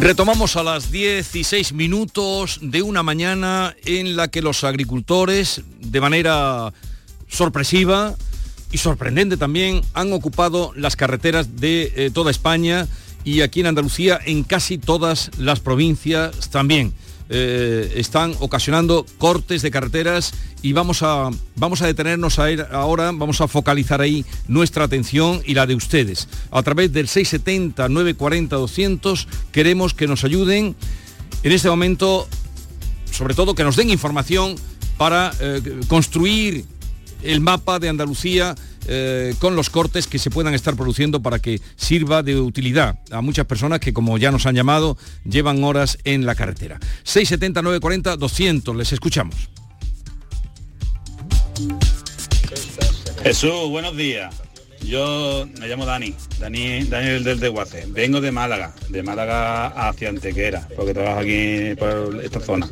Retomamos a las 16 minutos de una mañana en la que los agricultores, de manera sorpresiva y sorprendente también, han ocupado las carreteras de eh, toda España y aquí en Andalucía en casi todas las provincias también. Eh, están ocasionando cortes de carreteras y vamos a, vamos a detenernos a ir ahora, vamos a focalizar ahí nuestra atención y la de ustedes. A través del 670 940 200 queremos que nos ayuden en este momento, sobre todo que nos den información para eh, construir el mapa de Andalucía eh, con los cortes que se puedan estar produciendo para que sirva de utilidad a muchas personas que, como ya nos han llamado, llevan horas en la carretera. 670 940 200, les escuchamos. Jesús, buenos días. Yo me llamo Dani, Dani Daniel del Desguace. Vengo de Málaga, de Málaga hacia Antequera, porque trabajo aquí por esta zona.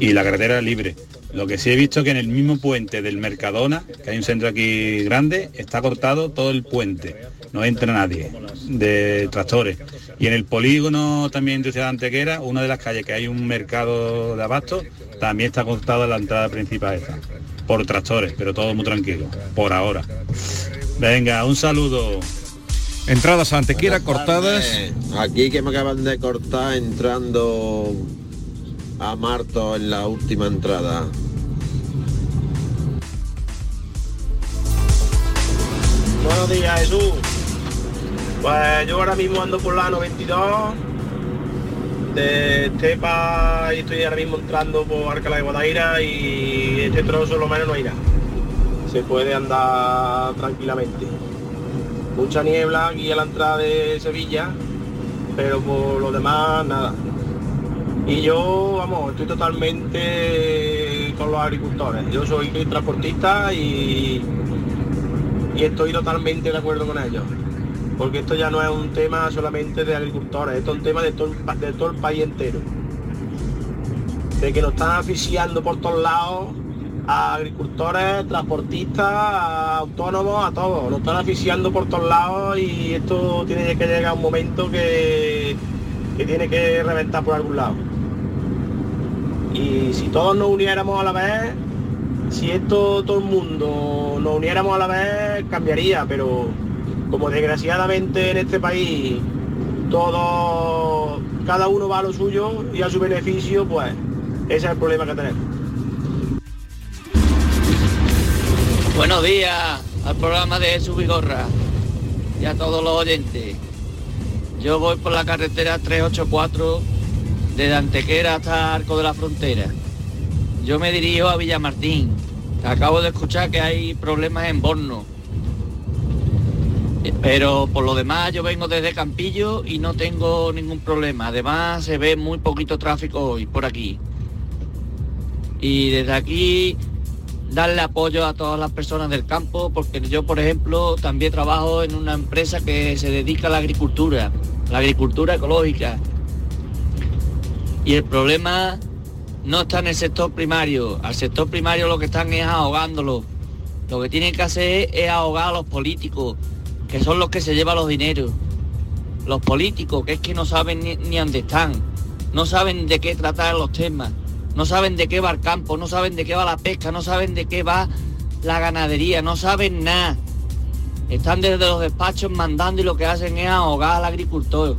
Y la carretera libre. Lo que sí he visto que en el mismo puente del Mercadona, que hay un centro aquí grande, está cortado todo el puente. No entra nadie de tractores. Y en el polígono también de Ciudad Antequera, una de las calles que hay un mercado de abasto, también está cortada la entrada principal esta. Por tractores, pero todo muy tranquilo, por ahora. Venga, un saludo. Entradas a Antequera cortadas. Aquí que me acaban de cortar entrando a Marto en la última entrada. Buenos días, Jesús. Pues yo ahora mismo ando por la 92 de Estepa y estoy ahora mismo entrando por Alcalá de Guadaira y este trozo lo menos no irá. Se puede andar tranquilamente. Mucha niebla aquí a la entrada de Sevilla, pero por lo demás nada. Y yo, vamos, estoy totalmente con los agricultores. Yo soy transportista y, y estoy totalmente de acuerdo con ellos. Porque esto ya no es un tema solamente de agricultores, esto es un tema de todo, de todo el país entero. De que nos están asfixiando por todos lados a agricultores, transportistas, a autónomos, a todos. Nos están asfixiando por todos lados y esto tiene que llegar un momento que, que tiene que reventar por algún lado. Y si todos nos uniéramos a la vez, si esto todo el mundo nos uniéramos a la vez, cambiaría, pero como desgraciadamente en este país todo, cada uno va a lo suyo y a su beneficio, pues ese es el problema que tenemos. Buenos días al programa de Jesús Vigorra y a todos los oyentes. Yo voy por la carretera 384 desde Antequera hasta Arco de la Frontera. Yo me dirijo a Villamartín. Acabo de escuchar que hay problemas en Borno. Eh, Pero por lo demás yo vengo desde Campillo y no tengo ningún problema. Además se ve muy poquito tráfico hoy por aquí. Y desde aquí darle apoyo a todas las personas del campo, porque yo, por ejemplo, también trabajo en una empresa que se dedica a la agricultura, la agricultura ecológica. Y el problema no está en el sector primario. Al sector primario lo que están es ahogándolo. Lo que tienen que hacer es ahogar a los políticos, que son los que se llevan los dineros. Los políticos, que es que no saben ni, ni dónde están, no saben de qué tratar los temas, no saben de qué va el campo, no saben de qué va la pesca, no saben de qué va la ganadería, no saben nada. Están desde los despachos mandando y lo que hacen es ahogar al agricultor.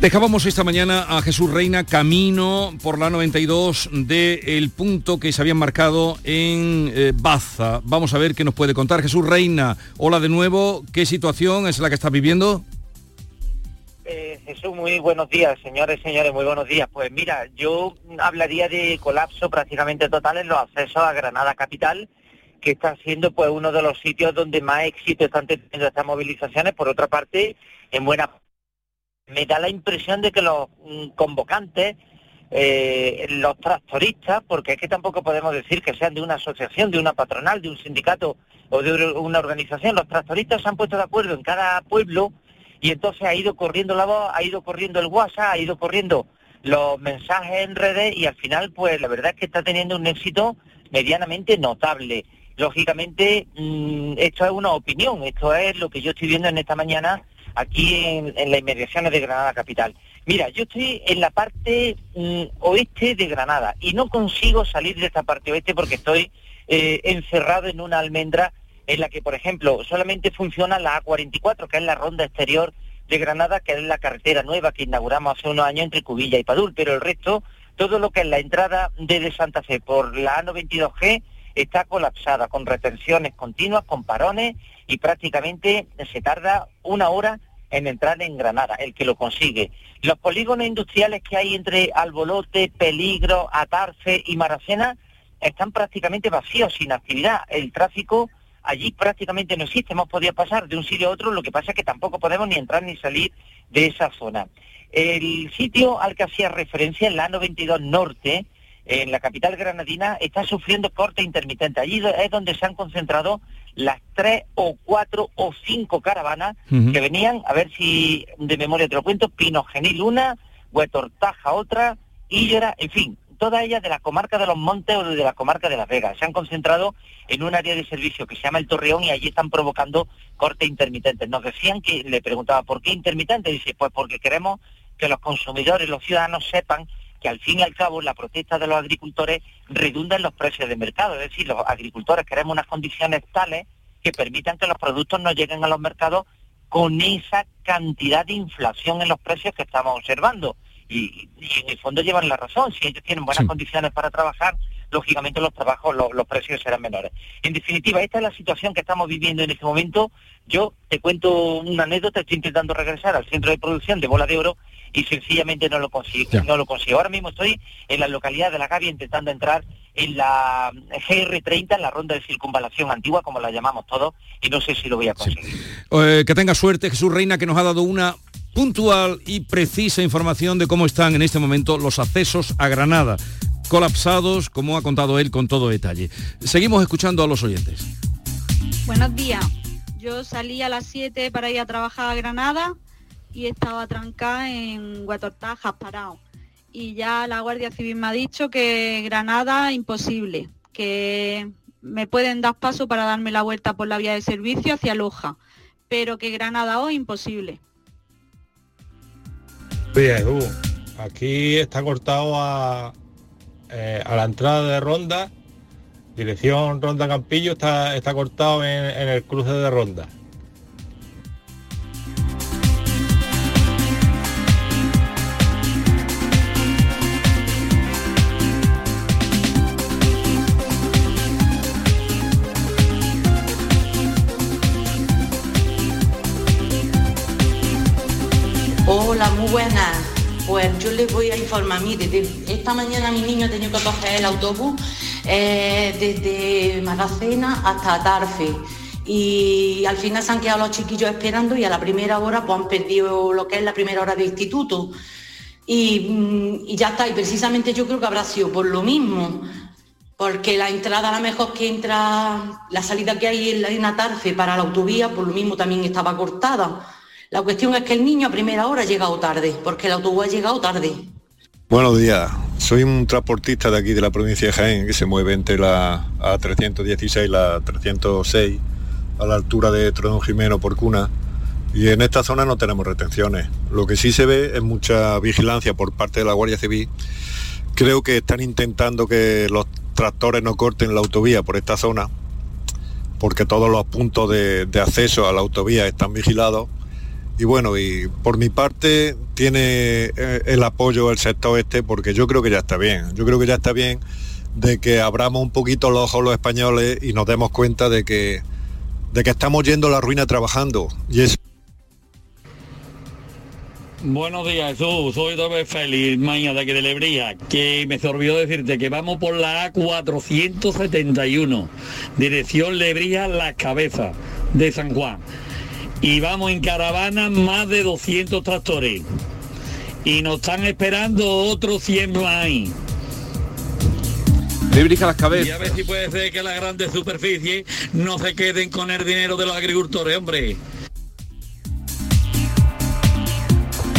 Dejábamos esta mañana a Jesús Reina camino por la 92 del punto que se habían marcado en eh, Baza. Vamos a ver qué nos puede contar. Jesús Reina, hola de nuevo. ¿Qué situación es la que estás viviendo? Eh, Jesús, muy buenos días, señores, señores, muy buenos días. Pues mira, yo hablaría de colapso prácticamente total en los accesos a Granada Capital, que está siendo pues uno de los sitios donde más éxito están teniendo estas movilizaciones. Por otra parte, en buena me da la impresión de que los mm, convocantes, eh, los tractoristas, porque es que tampoco podemos decir que sean de una asociación, de una patronal, de un sindicato o de una organización, los tractoristas se han puesto de acuerdo en cada pueblo y entonces ha ido corriendo la voz, ha ido corriendo el WhatsApp, ha ido corriendo los mensajes en redes y al final pues la verdad es que está teniendo un éxito medianamente notable. Lógicamente mm, esto es una opinión, esto es lo que yo estoy viendo en esta mañana aquí en, las inmediaciones de Granada Capital. Mira, yo estoy en la parte mm, oeste de Granada y no consigo salir de esta parte oeste porque estoy eh, encerrado en una almendra en la que, por ejemplo, solamente funciona la A44, que es la ronda exterior de Granada, que es la carretera nueva que inauguramos hace unos años entre Cubilla y Padul, pero el resto, todo lo que es la entrada desde Santa Fe por la A92G está colapsada, con retenciones continuas, con parones y prácticamente se tarda una hora en entrar en Granada, el que lo consigue. Los polígonos industriales que hay entre Albolote, Peligro, Atarfe y Maracena están prácticamente vacíos, sin actividad. El tráfico allí prácticamente no existe, hemos podido pasar de un sitio a otro, lo que pasa es que tampoco podemos ni entrar ni salir de esa zona. El sitio al que hacía referencia, el a 92 Norte, en la capital granadina, está sufriendo corte intermitente. Allí es donde se han concentrado las tres o cuatro o cinco caravanas que venían, a ver si de memoria te lo cuento, Pinogenil una, Huetortaja otra, Illera, en fin, todas ellas de la comarca de los Montes o de la comarca de Las Vegas. Se han concentrado en un área de servicio que se llama el Torreón y allí están provocando cortes intermitentes. Nos decían que, le preguntaba, ¿por qué intermitente? Dice, pues porque queremos que los consumidores, los ciudadanos sepan que al fin y al cabo la protesta de los agricultores redunda en los precios de mercado. Es decir, los agricultores queremos unas condiciones tales que permitan que los productos no lleguen a los mercados con esa cantidad de inflación en los precios que estamos observando y, en el fondo llevan la razón. Si ellos tienen buenas condiciones para trabajar, lógicamente los trabajos, los, precios serán menores. En definitiva, esta es la situación que estamos viviendo en este momento. Yo te cuento una anécdota, estoy intentando regresar al centro de producción de Bola de Oro y sencillamente no lo consigo. No lo consigo. Ahora mismo estoy en la localidad de La Gavia intentando entrar en la GR30, en la ronda de circunvalación antigua, como la llamamos todos, y no sé si lo voy a conseguir. Eh, que tenga suerte, Jesús Reina, que nos ha dado una puntual y precisa información de cómo están en este momento los accesos a Granada, colapsados, como ha contado él con todo detalle. Seguimos escuchando a los oyentes. Buenos días. Yo salí a las 7 para ir a trabajar a Granada y estaba trancada en Huetortajas, parado. Y ya la Guardia Civil me ha dicho que Granada imposible, que me pueden dar paso para darme la vuelta por la vía de servicio hacia Loja, pero que Granada hoy imposible. Aquí está cortado a, eh, a la entrada de Ronda, dirección Ronda Campillo, está, está cortado en, en el cruce de Ronda. Hola, muy buenas. Pues yo les voy a informar. Mire, esta mañana mi niño ha tenido que coger el autobús eh, desde Magacena hasta Tarfe. Y al final se han quedado los chiquillos esperando y a la primera hora pues han perdido lo que es la primera hora de instituto. Y, mm, ya está, y precisamente yo creo que habrá sido por lo mismo, porque la entrada a mejor que entra, la salida que hay en la Tarfe para la autovía, por lo mismo también estaba cortada la cuestión es que el niño a primera hora ha llegado tarde, porque el autobús ha llegado tarde. Buenos días, soy un transportista de aquí de la provincia de Jaén que se mueve entre la A316 y la 306 a la altura de Tronón Jimeno por Cuna y en esta zona no tenemos retenciones. Lo que sí se ve es mucha vigilancia por parte de la Guardia Civil. Creo que están intentando que los tractores no corten la autovía por esta zona porque todos los puntos de, de acceso a la autovía están vigilados y bueno, y por mi parte tiene eh, el apoyo del sector este porque yo creo que ya está bien. Yo creo que ya está bien de que abramos un poquito los ojos los españoles y nos demos cuenta de que, de que estamos yendo a la ruina trabajando. Y es... Buenos días, Jesús. Soy vez Félix Maña de aquí de Lebría, que me olvidó decirte que vamos por la A471, dirección Lebría Las Cabezas de San Juan y vamos en caravana más de 200 tractores. Y nos están esperando otros 100 más ahí. Le brinca las Y cabezas. a ver si puede ser que las grandes superficies no se queden con el dinero de los agricultores, hombre.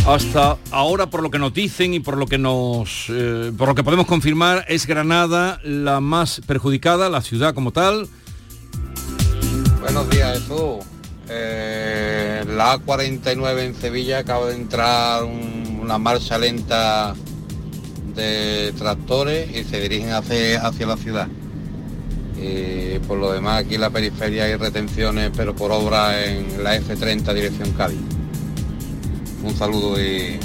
Hasta ahora, por lo que nos dicen y por lo que nos, eh, por lo que podemos confirmar, es Granada la más perjudicada, la ciudad como tal. Buenos días, Jesús. Eh, la A49 en Sevilla acaba de entrar un- una marcha lenta de tractores y se dirigen hacia, hacia la ciudad. Y por lo demás aquí en la periferia hay retenciones, pero por obra en la F30 dirección Cádiz. Un saludo y,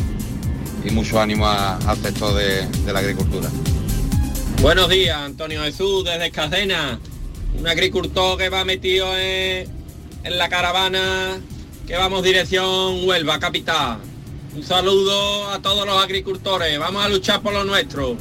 mucho ánimo al sector de, de la agricultura. Buenos días, Antonio Jesús, desde Escacena. Un agricultor que va metido en, en la caravana que vamos dirección Huelva, capital. Un saludo a todos los agricultores. Vamos a luchar por lo nuestro.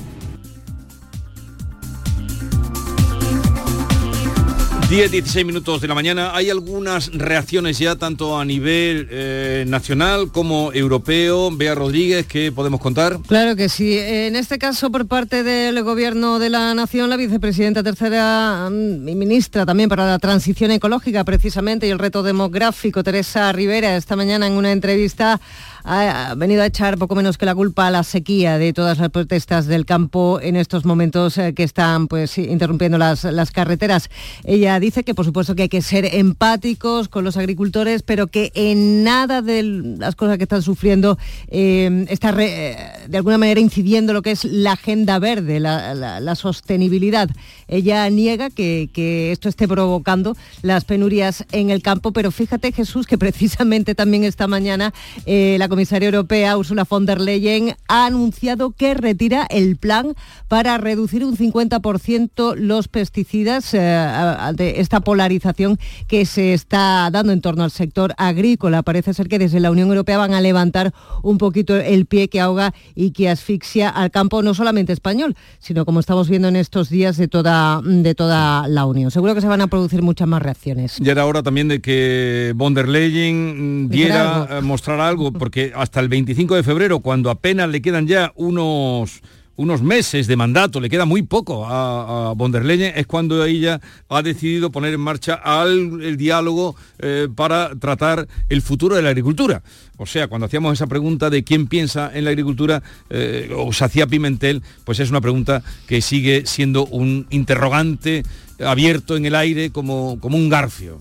10, 16 minutos de la mañana. Hay algunas reacciones ya tanto a nivel eh, nacional como europeo. Bea Rodríguez, ¿qué podemos contar? Claro que sí. En este caso, por parte del Gobierno de la Nación, la vicepresidenta tercera mm, y ministra también para la transición ecológica, precisamente, y el reto demográfico, Teresa Rivera, esta mañana en una entrevista ha venido a echar poco menos que la culpa a la sequía de todas las protestas del campo en estos momentos eh, que están pues interrumpiendo las, las carreteras. Ella dice que por supuesto que hay que ser empáticos con los agricultores, pero que en nada de las cosas que están sufriendo eh, está eh, de alguna manera incidiendo lo que es la agenda verde, la- la sostenibilidad. Ella niega que, que esto esté provocando las penurias en el campo, pero fíjate Jesús que precisamente también esta mañana eh, la comisaria europea Ursula von der Leyen ha anunciado que retira el plan para reducir un 50% los pesticidas eh, esta polarización que se está dando en torno al sector agrícola. Parece ser que desde la Unión Europea van a levantar un poquito el pie que ahoga y que asfixia al campo no solamente español, sino como estamos viendo en estos días de toda, de toda la Unión. Seguro que se van a producir muchas más reacciones. Ya era hora también de que von der Leyen mm, diera, algo. eh, mostrar algo, porque hasta el 25 de febrero, cuando apenas le quedan ya unos unos meses de mandato, le queda muy poco a, a von der Leyen, es cuando ella ha decidido poner en marcha al, el diálogo eh, para tratar el futuro de la agricultura. O sea, cuando hacíamos esa pregunta de quién piensa en la agricultura, eh, o se hacía Pimentel, pues es una pregunta que sigue siendo un interrogante abierto en el aire como, como un garfio.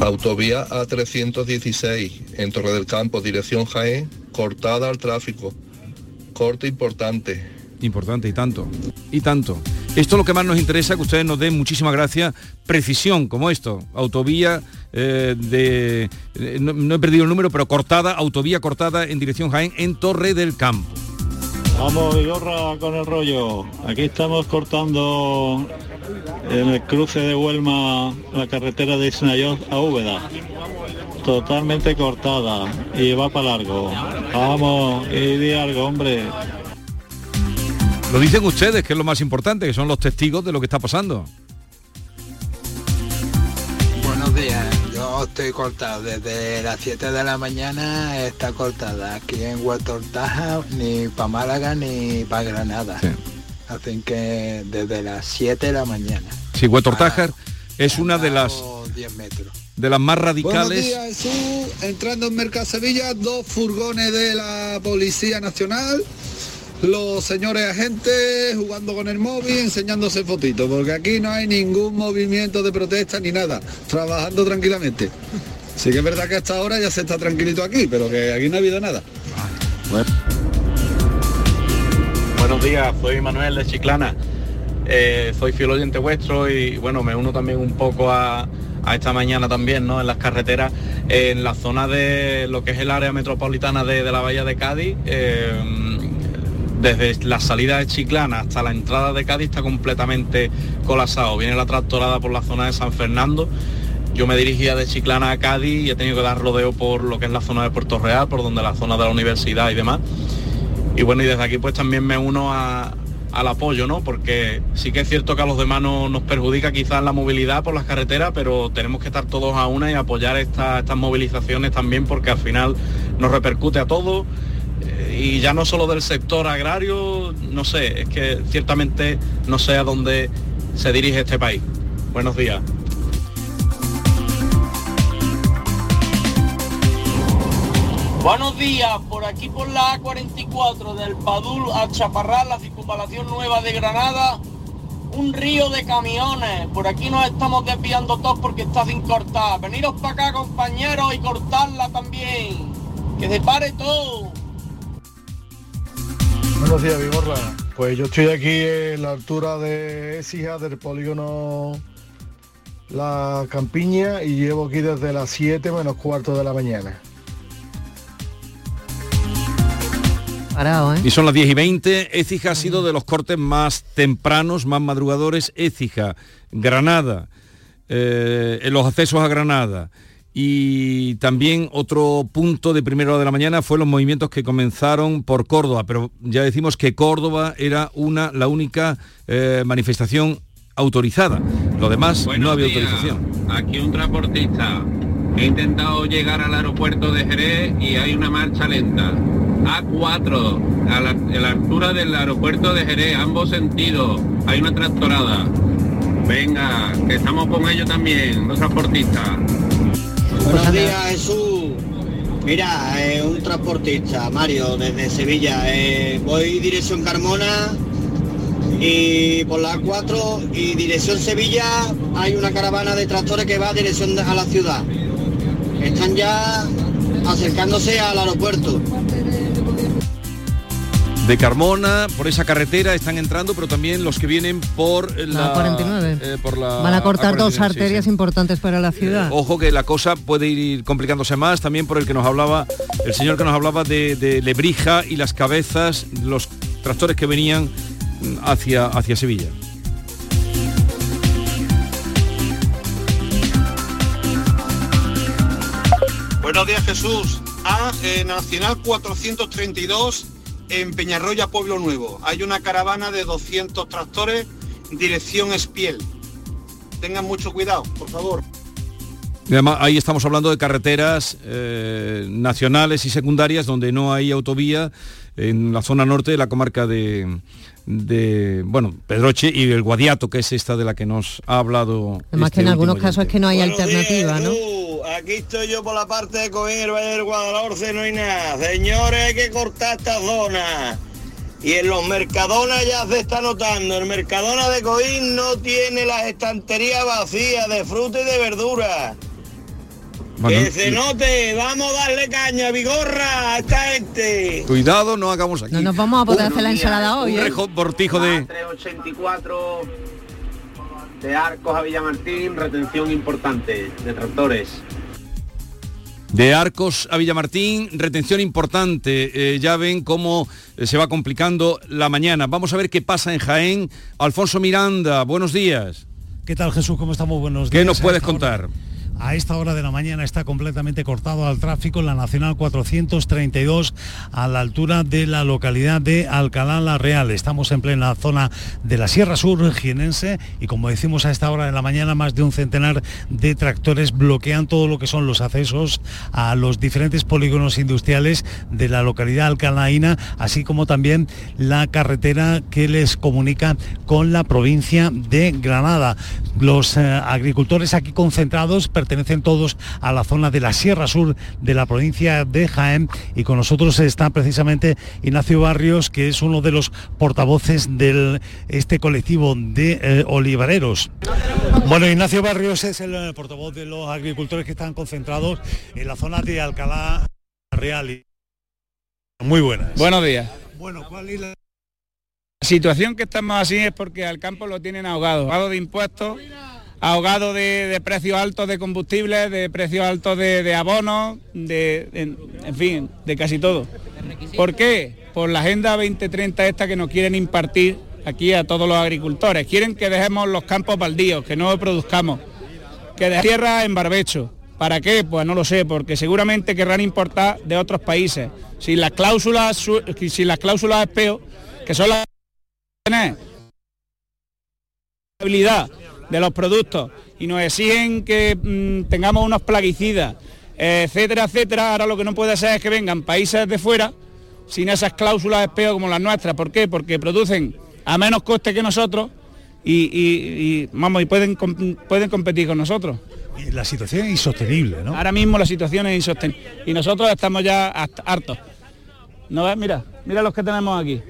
Autovía A316 en Torre del Campo, dirección Jaén, cortada al tráfico. Corte importante. Importante y tanto. Y tanto. Esto es lo que más nos interesa, que ustedes nos den muchísimas gracias. Precisión, como esto. Autovía eh, de... eh, no, no he perdido el número, pero cortada, autovía cortada en dirección Jaén en Torre del Campo. Vamos, Vigorra, con el rollo. Aquí estamos cortando en el cruce de Huelma la carretera de Isnayoz a Úbeda. Totalmente cortada y va para largo. Vamos, y di algo, hombre. Lo dicen ustedes, que es lo más importante, que son los testigos de lo que está pasando. Buenos días, yo estoy cortado. Desde las 7 de la mañana está cortada. Aquí en Huertortaja, ni para Málaga ni para Granada. Así que desde las 7 de la mañana. Sí, Huetortájar es una de las, o 10 metros. De las más Buenos radicales. días, Jesús. Entrando en Mercado Sevilla, dos furgones de la Policía Nacional. Los señores agentes jugando con el móvil, enseñándose fotitos, porque aquí no hay ningún movimiento de protesta ni nada, trabajando tranquilamente. Sí que es verdad que hasta ahora ya se está tranquilito aquí, pero que aquí no ha habido nada. Buenos días, soy Manuel de Chiclana. Eh, soy fiel oyente vuestro y bueno, me uno también un poco a, a esta mañana también, ¿no? En las carreteras, en la zona de lo que es el área metropolitana de, la Bahía de Cádiz, eh, desde la salida de Chiclana hasta la entrada de Cádiz está completamente colapsado. Viene la tractorada por la zona de San Fernando. Yo me dirigía de Chiclana a Cádiz y he tenido que dar rodeo por lo que es la zona de Puerto Real, por donde la zona de la universidad y demás. Y bueno, y desde aquí pues también me uno a, al apoyo, ¿no? Porque sí que es cierto que a los demás no, nos perjudica quizás la movilidad por las carreteras, pero tenemos que estar todos a una y apoyar esta- estas movilizaciones también porque al final nos repercute a todos eh, y ya no solo del sector agrario, no sé, es que ciertamente no sé a dónde se dirige este país. Buenos días. Buenos días, por aquí por la A44 del Padul a Chaparral, la circunvalación nueva de Granada, un río de camiones. Por aquí nos estamos desviando todos porque está sin cortar. Veniros para acá, compañeros, y cortarla también. Que se pare todo. Buenos días, Vigorra. Pues yo estoy aquí en la altura de Écija del polígono La Campiña y llevo aquí desde las 7 menos cuarto de la mañana. Parado, ¿eh? Y son las 10 y 20. Écija ha sido de los cortes más tempranos, más madrugadores. Écija, Granada, eh, en los accesos a Granada. Y también otro punto de primera hora de la mañana fue los movimientos que comenzaron por Córdoba, pero ya decimos que Córdoba era una, la única eh, manifestación autorizada. Lo demás no Buenos había días. autorización. Aquí un transportista. He intentado llegar al aeropuerto de Jerez y hay una marcha lenta. A4, a la, a la altura del aeropuerto de Jerez, ambos sentidos. Hay una tractorada. Venga, que estamos con ellos también, los transportistas. Buenos días, Jesús. Mira, eh, un transportista, Mario, desde Sevilla. Eh, voy dirección Carmona y por la A4 y dirección Sevilla hay una caravana de tractores que va dirección a la ciudad. Están ya acercándose al aeropuerto. De Carmona, por esa carretera están entrando, pero también los que vienen por la, La 49. eh, por la Van a cortar dos A49, sí, arterias sí. importantes para la ciudad. Ojo que la cosa puede ir complicándose más, también por el que nos hablaba, el señor que nos hablaba de, de Lebrija y las cabezas, los tractores que venían mm, hacia, hacia Sevilla. Buenos días Jesús. A eh, Nacional 432 en Peñarroya, Pueblo Nuevo. Hay una caravana de 200 tractores, dirección Espiel. Tengan mucho cuidado, por favor. Y además, ahí estamos hablando de carreteras eh, nacionales y secundarias donde no hay autovía en la zona norte de la comarca de, de, bueno, Pedroche y el Guadiato, que es esta de la que nos ha hablado. Además este que en algunos casos es que no hay alternativa, ¿no? Aquí estoy yo por la parte de Coín, el Valle del Guadalhorce, no hay nada. Señores, hay que cortar esta zona. Y en los Mercadona ya se está notando. El Mercadona de Coín no tiene las estanterías vacías de fruta y de verdura. Bueno, que se note, vamos a darle caña, vigorra a esta gente. Cuidado, no hagamos aquí. No nos vamos a poder hacer la ensalada hoy, un ¿eh? rejo- bortijo de... 384 de Arcos a Villamartín, retención importante de tractores. De Arcos a Villamartín, retención importante. Eh, ya ven cómo eh, se va complicando la mañana. Vamos a ver qué pasa en Jaén. Alfonso Miranda, buenos días. ¿Qué tal Jesús? ¿Cómo estamos? Buenos días. ¿Qué nos A puedes hora- contar? A esta hora de la mañana está completamente cortado al tráfico en la Nacional 432 a la altura de la localidad de Alcalá la Real. Estamos en plena zona de la Sierra Sur jienense y como decimos a esta hora de la mañana más de un centenar de tractores bloquean todo lo que son los accesos a los diferentes polígonos industriales de la localidad alcalaína, así como también la carretera que les comunica con la provincia de Granada. Los eh, agricultores aquí concentrados pertenecen todos a la zona de la Sierra Sur de la provincia de Jaén y con nosotros está precisamente Ignacio Barrios, que es uno de los portavoces de este colectivo de eh, olivareros. Bueno, Ignacio Barrios es el eh, portavoz de los agricultores que están concentrados en la zona de Alcalá Real. Muy buenas. Buenos días. Bueno, ¿cuál es la La situación que estamos así es porque al campo lo tienen ahogado, ahogado de impuestos, ahogado de, de precios altos de combustibles, de precios altos de, de abonos, de, en, fin, de casi todo. ¿Por qué? Por la Agenda 2030 esta que nos quieren impartir aquí a todos los agricultores. Quieren que dejemos los campos baldíos, que no produzcamos, que de tierra en barbecho. ¿Para qué? Pues no lo sé, porque seguramente querrán importar de otros países. Si las cláusulas, su- si las cláusulas espeo, que son las habilidad de los productos y nos exigen que mm, tengamos unos plaguicidas, etcétera, etcétera, ahora lo que no puede ser es que vengan países de fuera sin esas cláusulas de espeo como las nuestras. ¿Por qué? Porque producen a menos coste que nosotros y, y- y, vamos y pueden pueden competir con nosotros. La situación es insostenible, ¿no? Ahora mismo la situación es insostenible y nosotros estamos ya hartos. ¿No ves? Mira, mira los que tenemos aquí.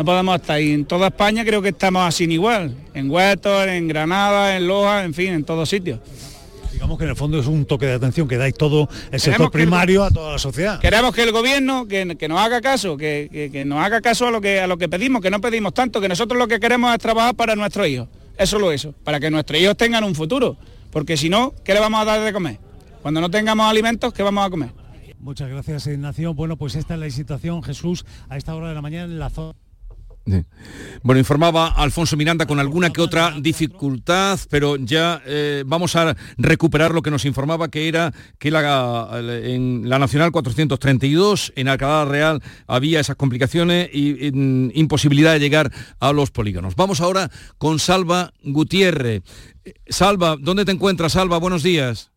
No podemos estar ahí. En toda España creo que estamos así igual. En Huertos, en Granada, en Loja, en fin, en todos sitios. Digamos que en el fondo es un toque de atención que dais todo el sector el- primario a toda la sociedad. Queremos que el gobierno que, que nos haga caso, que, que- que nos haga caso a lo que a lo que pedimos, que no pedimos tanto, que nosotros lo que queremos es trabajar para nuestros hijos. Eso lo eso, para que nuestros hijos tengan un futuro. Porque si no, ¿qué le vamos a dar de comer? Cuando no tengamos alimentos, ¿qué vamos a comer? Muchas gracias, Ignacio. Bueno, pues esta es la situación, Jesús, a esta hora de la mañana en la zona. Bueno, informaba Alfonso Miranda con alguna que otra dificultad, pero ya eh, vamos a recuperar lo que nos informaba que era que la, en la Nacional 432, en Alcalá Real, había esas complicaciones y mm, imposibilidad de llegar a los polígonos. Vamos ahora con Salva Gutiérrez. Eh, Salva, ¿dónde te encuentras, Salva? Buenos días.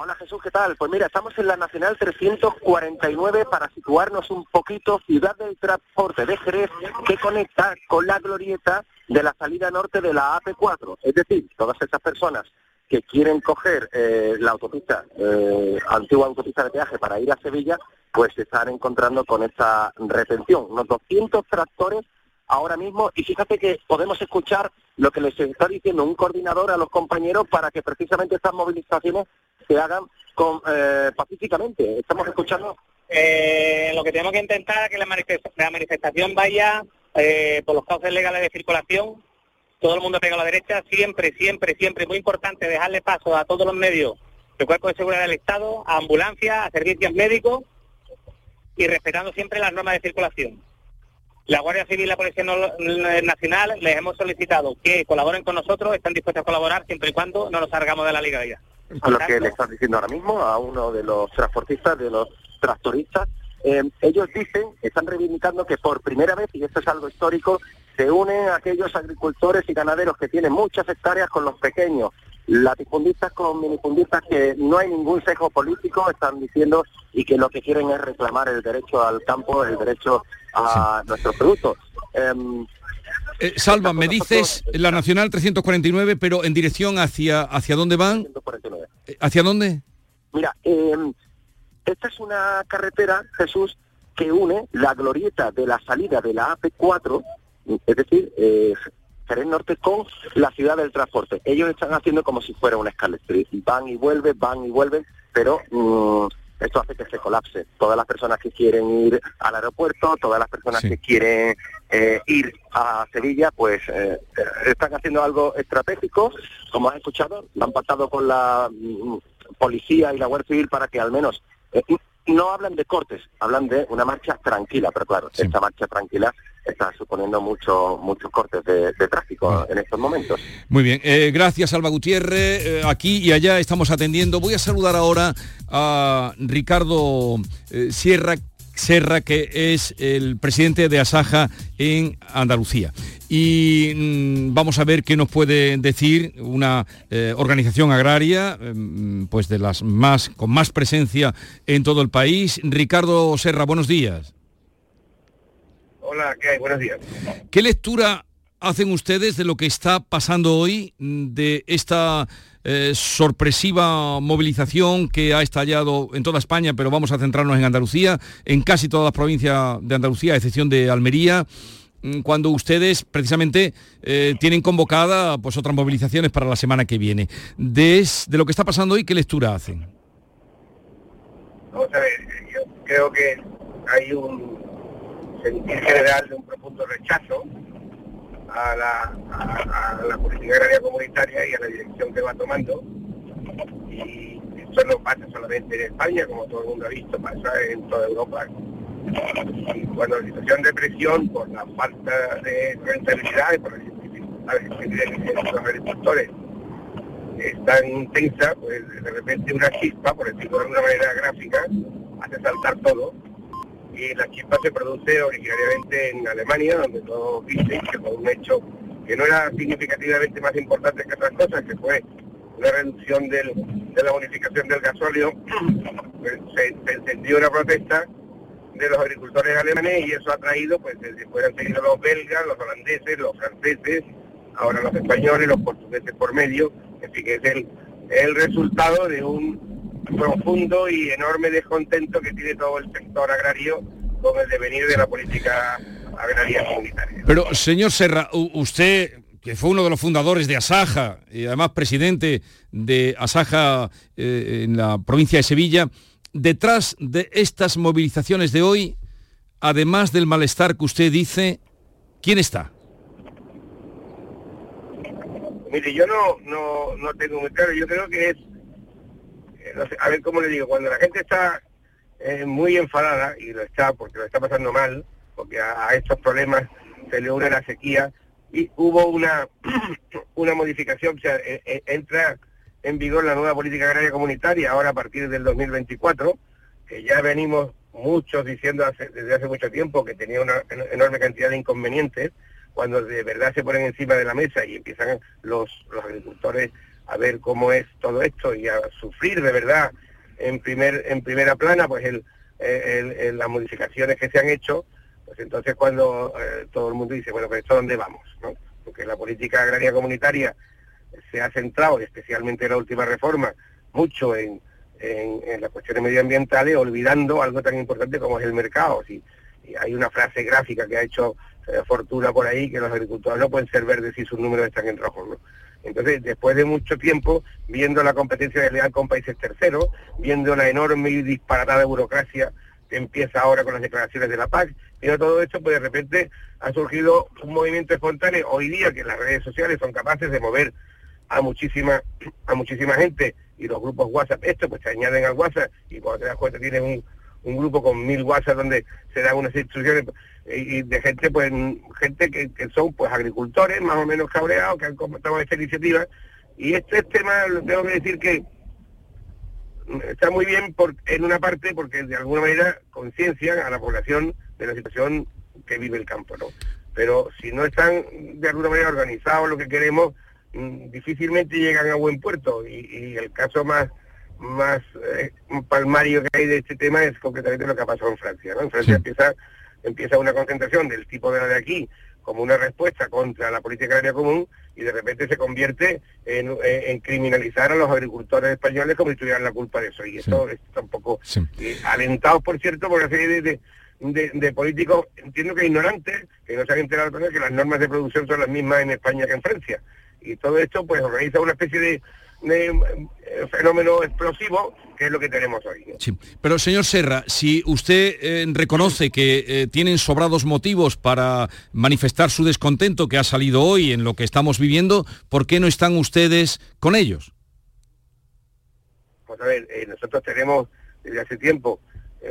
Hola Jesús, ¿qué tal? Pues mira, estamos en la Nacional 349 para situarnos un poquito, ciudad del transporte de Jerez, que conecta con la glorieta de la salida norte de la AP4. Es decir, todas esas personas que quieren coger eh, la autopista, eh, antigua autopista de peaje para ir a Sevilla, pues se están encontrando con esta retención. Unos 200 tractores ahora mismo y fíjate que podemos escuchar lo que les está diciendo un coordinador a los compañeros para que precisamente estas movilizaciones se hagan con, eh, pacíficamente. Estamos escuchando Eh, lo que tenemos que intentar es que la, manifest- la manifestación vaya eh, por los cauces legales de circulación, todo el mundo pega a la derecha, siempre, siempre, siempre, muy importante dejarle paso a todos los medios del Cuerpo de Seguridad del Estado, a ambulancias, a servicios médicos y respetando siempre las normas de circulación. La Guardia Civil y la Policía Nacional les hemos solicitado que colaboren con nosotros, están dispuestos a colaborar siempre y cuando no nos salgamos de la legalidad. A lo que le están diciendo ahora mismo a uno de los transportistas, de los tractoristas. Eh, ellos dicen, están reivindicando que por primera vez, y esto es algo histórico, se unen aquellos agricultores y ganaderos que tienen muchas hectáreas con los pequeños, latifundistas con minifundistas que no hay ningún sesgo político, están diciendo, y que lo que quieren es reclamar el derecho al campo, el derecho a nuestros productos. Em, Eh, Salva, me dices la Nacional 349, pero en dirección hacia, ¿hacia dónde van? 149. Eh, ¿Hacia dónde? Mira, eh, esta es una carretera, Jesús, que une la glorieta de la salida de la AP4, es decir, eh, Jerez Norte con la ciudad del transporte. Ellos están haciendo como si fuera una escala Van y vuelven, van y vuelven, pero mm, esto hace que se colapse. Todas las personas que quieren ir al aeropuerto, todas las personas que quieren eh, ir a Sevilla, pues eh, eh, están haciendo algo estratégico, como has escuchado, lo han pactado con la mm, policía y la Guardia Civil para que al menos eh, no hablan de cortes, hablan de una marcha tranquila, pero claro, esta marcha tranquila está suponiendo mucho, muchos cortes de, de tráfico en estos momentos. Muy bien, eh, gracias Alba Gutiérrez. Eh, aquí y allá estamos atendiendo. Voy a saludar ahora a Ricardo eh, Sierra. Serra, que es el presidente de Asaja en Andalucía. Y mm, vamos a ver qué nos puede decir una eh, organización agraria, mm, pues de las más, con más presencia en todo el país. Ricardo Serra, buenos días. Hola, ¿qué hay? Buenos días. ¿Qué lectura hacen ustedes de lo que está pasando hoy, mm, de esta eh, sorpresiva movilización que ha estallado en toda España, pero vamos a centrarnos en Andalucía, en casi todas las provincias de Andalucía, a excepción de Almería, mm, cuando ustedes precisamente eh, tienen convocada pues otras movilizaciones para la semana que viene. De, de lo que está pasando hoy, ¿qué lectura hacen? Vamos a ver, yo creo que hay un sentir general de un profundo rechazo a la, a, la política agraria comunitaria y a la dirección que va tomando. Y esto no pasa solamente en España, como todo el mundo ha visto, pasa en toda Europa. Y cuando la situación de presión por la falta de rentabilidad y por las dificultades que tienen los agricultores es tan intensa, pues de repente una chispa, por decirlo de una manera gráfica, hace saltar todo y la chispa se produce originariamente en Alemania, donde todos dicen que fue un hecho que no era significativamente más importante que otras cosas, que fue una reducción de la bonificación del gasóleo, pues, se, se encendió una protesta de los agricultores alemanes y eso ha traído, pues después han seguido los belgas, los holandeses, los franceses, ahora los españoles, los portugueses por medio, en fin, es el resultado de un profundo y enorme descontento que tiene todo el sector agrario con el devenir de la política agraria comunitaria. Pero, señor Serra, usted que fue uno de los fundadores de Asaja y además presidente de Asaja eh, en la provincia de Sevilla, detrás de estas movilizaciones de hoy, además del malestar que usted dice, ¿quién está? Mire, yo no, no, no tengo muy claro, yo creo que es, no sé, a ver cómo le digo, cuando la gente está eh, muy enfadada, y lo está porque lo está pasando mal, porque a, estos problemas se le une la sequía, y hubo una, una modificación, o sea, e, entra en vigor la nueva política agraria comunitaria ahora a partir del 2024, que ya venimos muchos diciendo desde hace mucho tiempo que tenía una enorme cantidad de inconvenientes, cuando de verdad se ponen encima de la mesa y empiezan los, los agricultores a ver cómo es todo esto y a sufrir de verdad en primer en primera plana pues el, las modificaciones que se han hecho, pues entonces cuando eh, todo el mundo dice, bueno, pues esto dónde vamos, ¿no? Porque la política agraria comunitaria se ha centrado, especialmente en la última reforma, mucho en, en, las cuestiones medioambientales, olvidando algo tan importante como es el mercado. Si, hay una frase gráfica que ha hecho eh, Fortuna por ahí, que los agricultores no pueden ser verdes si sus números están en rojo. ¿no? Entonces, después de mucho tiempo, viendo la competencia desleal con países terceros, viendo la enorme y disparatada burocracia que empieza ahora con las declaraciones de la PAC, viendo todo esto, pues de repente ha surgido un movimiento espontáneo hoy día que las redes sociales son capaces de mover a muchísima, a muchísima gente y los grupos WhatsApp, esto pues se añaden al WhatsApp y cuando te das cuenta tienes un, un grupo con mil WhatsApp donde se dan unas instrucciones y, de gente pues gente que, son pues agricultores más o menos cabreados que han comenzado esta iniciativa y este tema lo tengo que decir que está muy bien por, en una parte porque de alguna manera conciencian a la población de la situación que vive el campo, ¿no? Pero si no están de alguna manera organizados lo que queremos, Mm, difícilmente llegan a buen puerto y, el caso más más eh, palmario que hay de este tema es concretamente lo que ha pasado en Francia. ¿no? En Francia empieza, empieza una concentración del tipo de la de aquí como una respuesta contra la política agraria común y de repente se convierte en, eh, criminalizar a los agricultores españoles como si tuvieran la culpa de eso. Y eso está un poco eh, alentados, por cierto, por una serie de, de, políticos, entiendo que ignorantes, que no se han enterado de que las normas de producción son las mismas en España que en Francia y todo esto pues organiza una especie de, eh, fenómeno explosivo que es lo que tenemos hoy. Sí. Pero señor Serra, si usted eh, reconoce que eh, tienen sobrados motivos para manifestar su descontento que ha salido hoy en lo que estamos viviendo, ¿por qué no están ustedes con ellos? Pues a ver, nosotros tenemos desde hace tiempo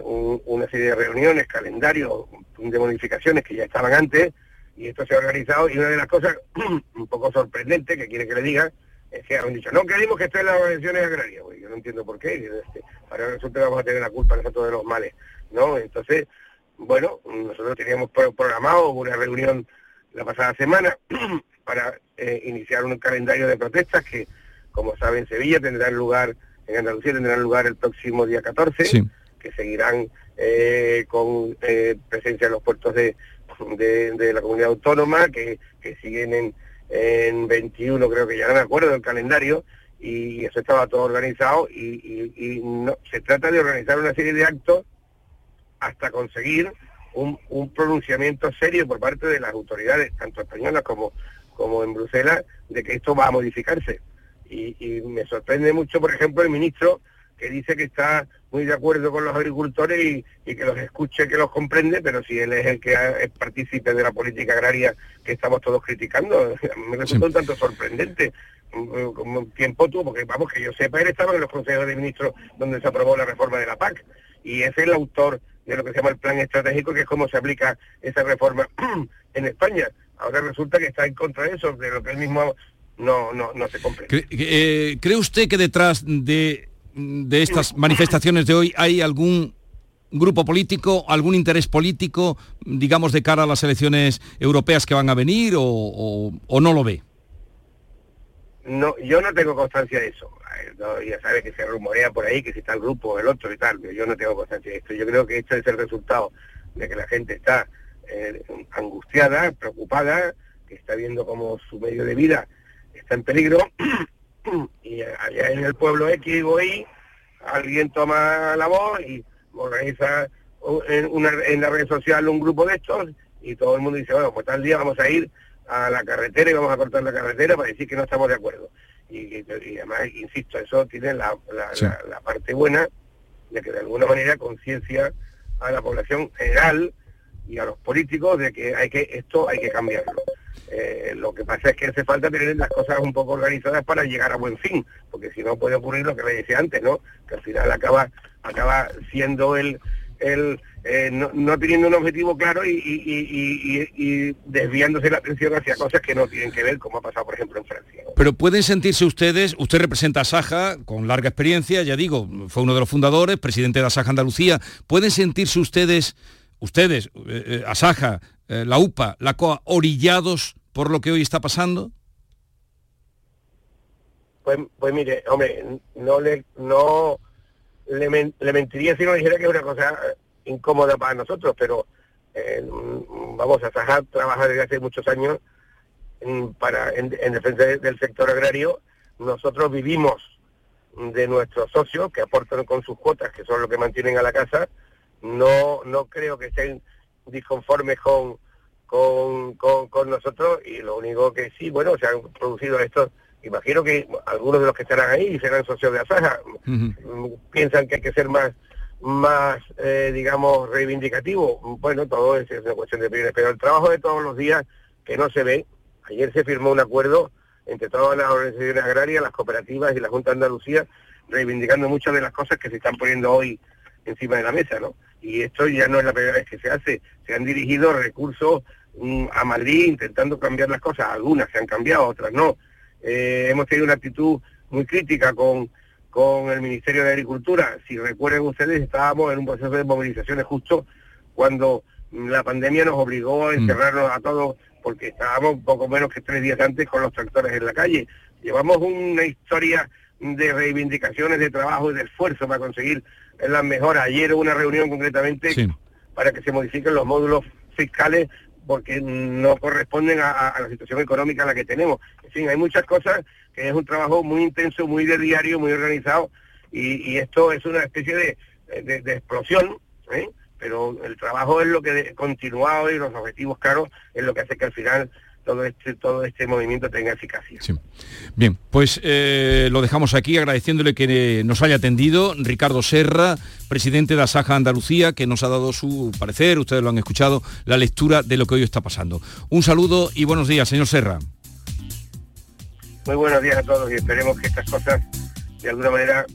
una serie de reuniones, calendarios, de modificaciones que ya estaban antes, y esto se ha organizado y una de las cosas un poco sorprendente que quiere que le diga que han dicho, no queremos que estén las organizaciones agrarias, yo no entiendo por qué, este, ahora resulta que vamos a tener la culpa nosotros de los males, ¿no? Entonces, bueno, nosotros teníamos programado una reunión la pasada semana para eh, iniciar un calendario de protestas que, como saben, en Sevilla tendrán lugar, en Andalucía tendrán lugar el próximo día 14, que seguirán eh, con eh, presencia en los puertos de, de, la comunidad autónoma, que, siguen en, en 21, creo que ya no me acuerdo del calendario, y eso estaba todo organizado, y, no, se trata de organizar una serie de actos hasta conseguir un, pronunciamiento serio por parte de las autoridades, tanto españolas como, como en Bruselas, de que esto va a modificarse. Y, y me sorprende mucho, por ejemplo, el ministro que dice que está muy de acuerdo con los agricultores y, que los escuche, que los comprende, pero si él es el que es partícipe de la política agraria que estamos todos criticando, me resulta un tanto sorprendente como tiempo tuvo, porque vamos, que yo sepa, él estaba en los consejos de ministros donde se aprobó la reforma de la PAC y es el autor de lo que se llama el plan estratégico, que es cómo se aplica esa reforma en España. Ahora resulta que está en contra de eso, de lo que él mismo no, no, no se comprende. Eh, ¿Cree usted que detrás de de estas manifestaciones de hoy hay algún grupo político, algún interés político, digamos, de cara a las elecciones europeas que van a venir o, no lo ve? No, yo no tengo constancia de eso. ya sabe que se rumorea por ahí que si está el grupo o el otro y tal, pero yo no tengo constancia de esto. Yo creo que esto es el resultado de que la gente está eh, angustiada, preocupada, que está viendo como su medio de vida está en peligro y allá en el pueblo X o Y alguien toma la voz y organiza en, una, en la red social un grupo de estos y todo el mundo dice, bueno, pues tal día vamos a ir a la carretera y vamos a cortar la carretera para decir que no estamos de acuerdo. Y, además, insisto, eso tiene la, la, parte buena de que de alguna manera conciencia a la población general y a los políticos de que hay que esto hay que cambiarlo. Eh, lo que pasa es que hace falta tener las cosas un poco organizadas para llegar a buen fin, porque si no puede ocurrir lo que le decía antes, ¿no? Que al final acaba acaba siendo el, el eh, no, teniendo un objetivo claro y, desviándose la atención hacia cosas que no tienen que ver, como ha pasado, por ejemplo, en Francia. Pero pueden sentirse ustedes, usted representa a Saja con larga experiencia, ya digo, fue uno de los fundadores, presidente de Saja Andalucía, ¿pueden sentirse ustedes, ustedes, eh, eh, la UPA, la COA, orillados por lo que hoy está pasando? Pues, pues mire, hombre, no le, no le, mentiría si no dijera que es una cosa incómoda para nosotros, pero eh, vamos a trabajar, trabajar desde hace muchos años en, para, en, defensa del sector agrario. Nosotros vivimos de nuestros socios que aportan con sus cuotas, que son los que mantienen a la casa. No, no creo que estén disconformes con, con, con, nosotros y lo único que sí, bueno, se han producido estos, imagino que algunos de los que estarán ahí serán socios de Asaja, piensan que hay que ser más, más eh, digamos, reivindicativo. Bueno, todo es, una cuestión de opiniones, pero el trabajo de todos los días que no se ve, ayer se firmó un acuerdo entre todas las organizaciones agrarias, las cooperativas y la Junta de Andalucía, reivindicando muchas de las cosas que se están poniendo hoy encima de la mesa, ¿no? Y esto ya no es la primera vez que se hace, se han dirigido recursos a Madrid intentando cambiar las cosas. Algunas se han cambiado, otras no. Eh, hemos tenido una actitud muy crítica con, con el Ministerio de Agricultura. Si recuerden ustedes, estábamos en un proceso de movilizaciones justo cuando la pandemia nos obligó a mm. encerrarnos a todos porque estábamos poco menos que tres días antes con los tractores en la calle. Llevamos una historia de reivindicaciones, de trabajo y de esfuerzo para conseguir las mejoras. Ayer hubo una reunión concretamente para que se modifiquen los módulos fiscales porque no corresponden a, la situación económica en la que tenemos. En fin, hay muchas cosas que es un trabajo muy intenso, muy de diario, muy organizado, y, esto es una especie de, de, explosión, ¿eh? pero el trabajo es lo que continuado y los objetivos claros es lo que hace que al final todo este, todo este movimiento tenga eficacia. Bien, pues eh, lo dejamos aquí agradeciéndole que nos haya atendido Ricardo Serra, presidente de la Saja Andalucía, que nos ha dado su parecer, ustedes lo han escuchado, la lectura de lo que hoy está pasando. Un saludo y buenos días, señor Serra. Muy buenos días a todos y esperemos que estas cosas de alguna manera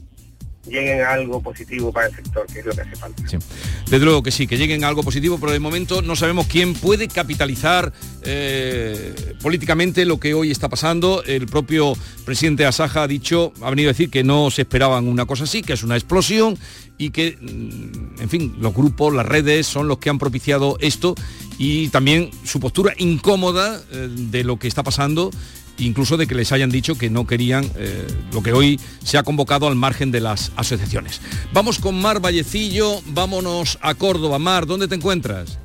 lleguen a algo positivo para el sector, que es lo que hace falta. Desde luego que sí, que lleguen a algo positivo, pero de momento no sabemos quién puede capitalizar eh, políticamente lo que hoy está pasando. El propio presidente Asaja ha dicho, ha venido a decir que no se esperaban una cosa así, que es una explosión y que, mm, en fin, los grupos, las redes son los que han propiciado esto y también su postura incómoda eh, de lo que está pasando incluso de que les hayan dicho que no querían eh, lo que hoy se ha convocado al margen de las asociaciones. Vamos con Mar Vallecillo, vámonos a Córdoba. Mar, ¿dónde te encuentras?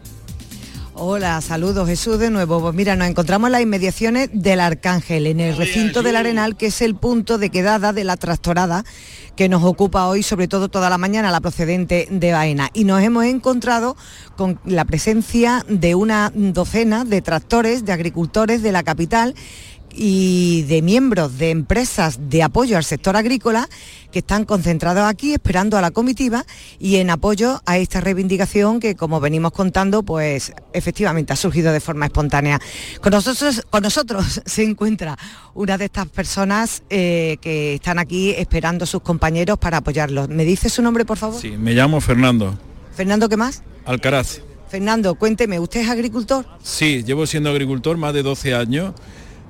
Hola, saludos Jesús de nuevo. Pues mira, nos encontramos en las inmediaciones del Arcángel, en el recinto del Arenal, que es el punto de quedada de la tractorada que nos ocupa hoy, sobre todo toda la mañana, la procedente de Baena. Y nos hemos encontrado con la presencia de una docena de tractores, de agricultores de la capital y de miembros de empresas de apoyo al sector agrícola que están concentrados aquí esperando a la comitiva y en apoyo a esta reivindicación que como venimos contando pues efectivamente ha surgido de forma espontánea. Con nosotros, con nosotros se encuentra una de estas personas eh, que están aquí esperando a sus compañeros para apoyarlos. ¿Me dice su nombre por favor? Sí, me llamo Fernando. ¿Fernando qué más? Alcaraz. Fernando, cuénteme, ¿usted es agricultor? Sí, llevo siendo agricultor más de 12 años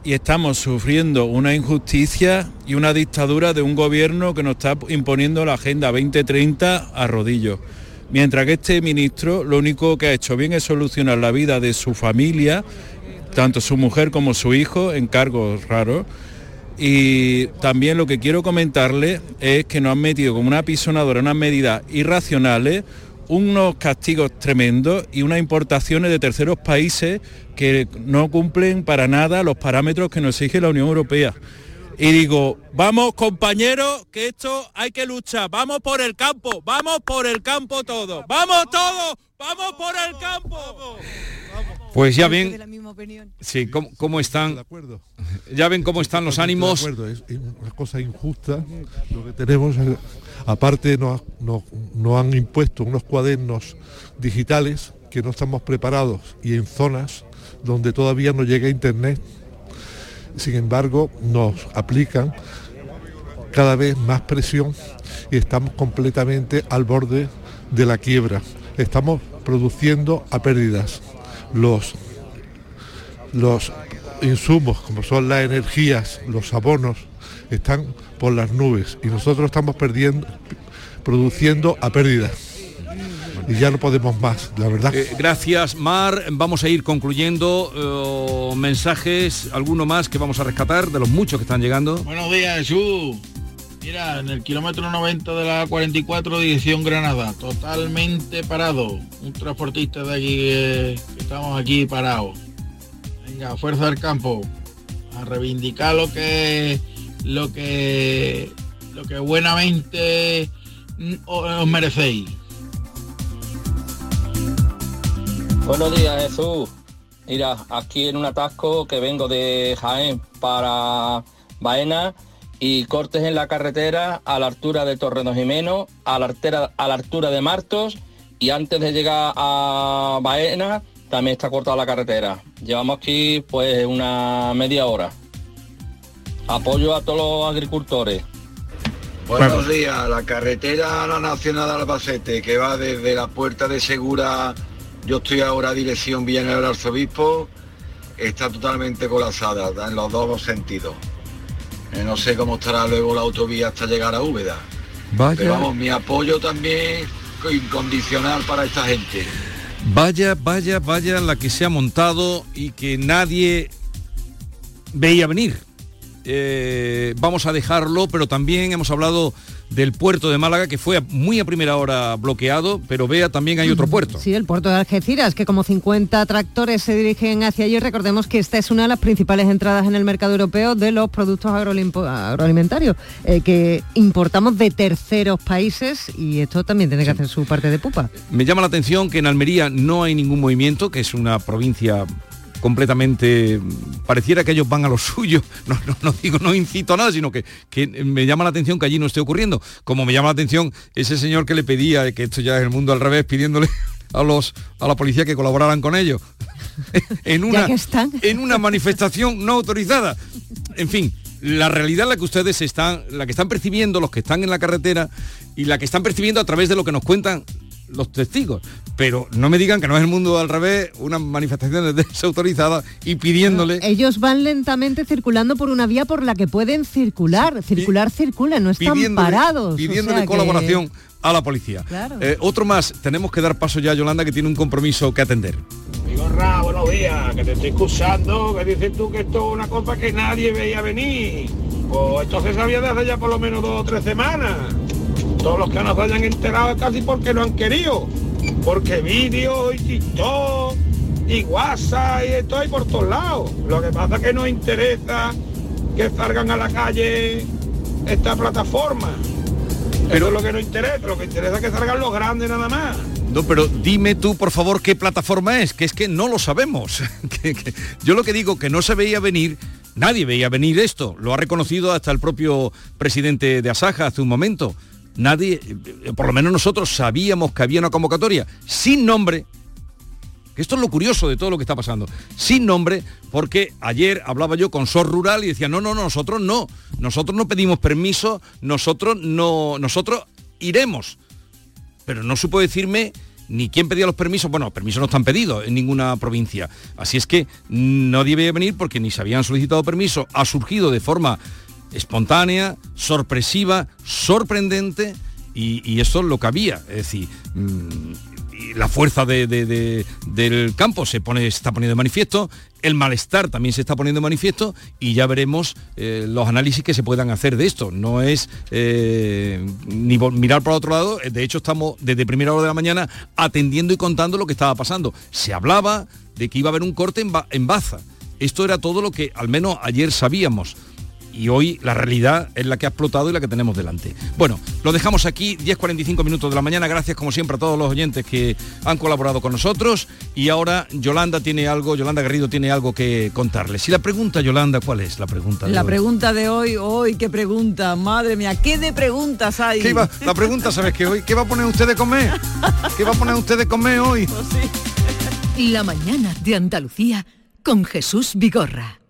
y estamos sufriendo una injusticia y una dictadura de un gobierno que nos está imponiendo la Agenda 2030 a rodillo. Mientras que este ministro lo único que ha hecho bien es solucionar la vida de su familia, tanto su mujer como su hijo, en cargos raros. Y también lo que quiero comentarle es que nos han metido como una pisonadora unas medidas irracionales, unos castigos tremendos y unas importaciones de terceros países que no cumplen para nada los parámetros que nos exige la Unión Europea. Y digo, vamos compañeros, que esto hay que luchar, vamos por el campo, vamos por el campo todos, vamos todos, vamos por el campo. Pues ya ven, sí, cómo, cómo están, ya ven cómo están los ánimos. De acuerdo, es una cosa injusta lo que tenemos. Aparte nos han impuesto unos cuadernos digitales que no estamos preparados y en zonas donde todavía no llega internet. Sin embargo, nos aplican cada vez más presión y estamos completamente al borde de la quiebra. Estamos produciendo a pérdidas. Los, los insumos, como son las energías, los abonos, están por las nubes y nosotros estamos perdiendo, produciendo a pérdidas. Y ya no podemos más, la verdad. Eh, gracias, Mar. Vamos a ir concluyendo. eh, mensajes, alguno más que vamos a rescatar de los muchos que están llegando. Buenos días, Jesús. Mira, en el kilómetro 90 de la 44 dirección Granada, totalmente parado. Un transportista de aquí, eh, que estamos aquí parados. Venga, fuerza del campo. A reivindicar lo que lo que lo que buenamente os merecéis. Buenos días, Jesús. Mira, aquí en un atasco que vengo de Jaén para Baena y cortes en la carretera a la altura de Torreno Jimeno, a la, altera- a la altura de Martos y antes de llegar a Baena también está cortada la carretera. Llevamos aquí pues una media hora. Apoyo a todos los agricultores. Buenos días, la carretera a la Nacional de Albacete que va desde la puerta de Segura, yo estoy ahora dirección Villanueva del Arzobispo, está totalmente colapsada en los dos sentidos. Eh, no sé cómo estará luego la autovía hasta llegar a Úbeda. Pero vamos, mi apoyo también incondicional para esta gente. Vaya, vaya, vaya la que se ha montado y que nadie veía venir. Eh, vamos a dejarlo, pero también hemos hablado del puerto de Málaga, que fue muy a primera hora bloqueado, pero vea, también hay otro puerto. Sí, el puerto de Algeciras, que como 50 tractores se dirigen hacia allí. Recordemos que esta es una de las principales entradas en el mercado europeo de los productos agroalimentarios eh, que importamos de terceros países y esto también tiene que hacer su parte de pupa. Me llama la atención que en Almería no hay ningún movimiento, que es una provincia completamente pareciera que ellos van a lo suyo. No, no, no digo no incito a nada sino que, que me llama la atención que allí no esté ocurriendo. Como me llama la atención ese señor que le pedía que esto ya es el mundo al revés pidiéndole a los a la policía que colaboraran con ellos. En una en una manifestación no autorizada. En fin la realidad la que ustedes están la que están percibiendo los que están en la carretera y la que están percibiendo a través de lo que nos cuentan los testigos. Pero no me digan que no es el mundo al revés, una manifestación desautorizada y pidiéndole... Ellos van lentamente circulando por una vía por la que pueden circular. Circular, circulan, no están pidiéndole- parados. o pidiéndole que- colaboración a la policía. Claro. Eh, otro más, tenemos que dar paso ya a Yolanda que tiene un compromiso que atender. Vigorra, buenos días, que te estoy escuchando, que dices tú que esto es una cosa que nadie veía venir. Pues esto se sabía desde ya por lo menos dos o tres semanas. Todos los que nos hayan enterado es casi porque no han querido. Porque vídeos y TikTok y WhatsApp y esto hay por todos lados. Lo que pasa es que nos interesa que salgan a la calle esta plataforma. Eso es lo que nos interesa, lo que interesa es que salgan los grandes nada más. No, pero dime tú, por favor, qué plataforma es, que es que no lo sabemos. Que- que- yo lo que digo, que no se veía venir, nadie veía venir esto. Lo ha reconocido hasta el propio presidente de Asaja hace un momento. Nadie, eh, por lo menos nosotros sabíamos que había una convocatoria sin nombre, esto es lo curioso de todo lo que está pasando, sin nombre, porque ayer hablaba yo con SOR Rural y decía, no, no, no, nosotros no, nosotros no pedimos permiso, nosotros no, nosotros iremos pero no supo decirme ni quién pedía los permisos. Bueno, permisos no están pedidos en ninguna provincia. Así es que nadie veía venir porque ni se habían solicitado permiso. Ha surgido de forma espontánea, sorpresiva, sorprendente Y, eso es lo que había. Es decir, mm, la fuerza de- de- de- del campo se, pone, se está poniendo de manifiesto, el malestar también se está poniendo de manifiesto y ya veremos eh, los análisis que se puedan hacer de esto. No es eh, ni mirar para otro lado, de hecho estamos desde primera hora de la mañana atendiendo y contando lo que estaba pasando. Se hablaba de que iba a haber un corte en, en Baza. Esto era todo lo que al menos ayer sabíamos y hoy la realidad es la que ha explotado y la que tenemos delante. Bueno, lo dejamos aquí, 10.45 minutos de la mañana, gracias como siempre a todos los oyentes que han colaborado con nosotros y ahora Yolanda tiene algo, Yolanda Garrido tiene algo que contarles. Y la pregunta, Yolanda, ¿cuál es la pregunta? de La hoy? pregunta de hoy, hoy, qué pregunta, madre mía, qué de preguntas hay. ¿Qué iba- la pregunta, ¿sabes qué hoy? ¿Qué va a poner usted de comer? ¿Qué va a poner usted de comer hoy? La mañana de Andalucía con Jesús Vigorra.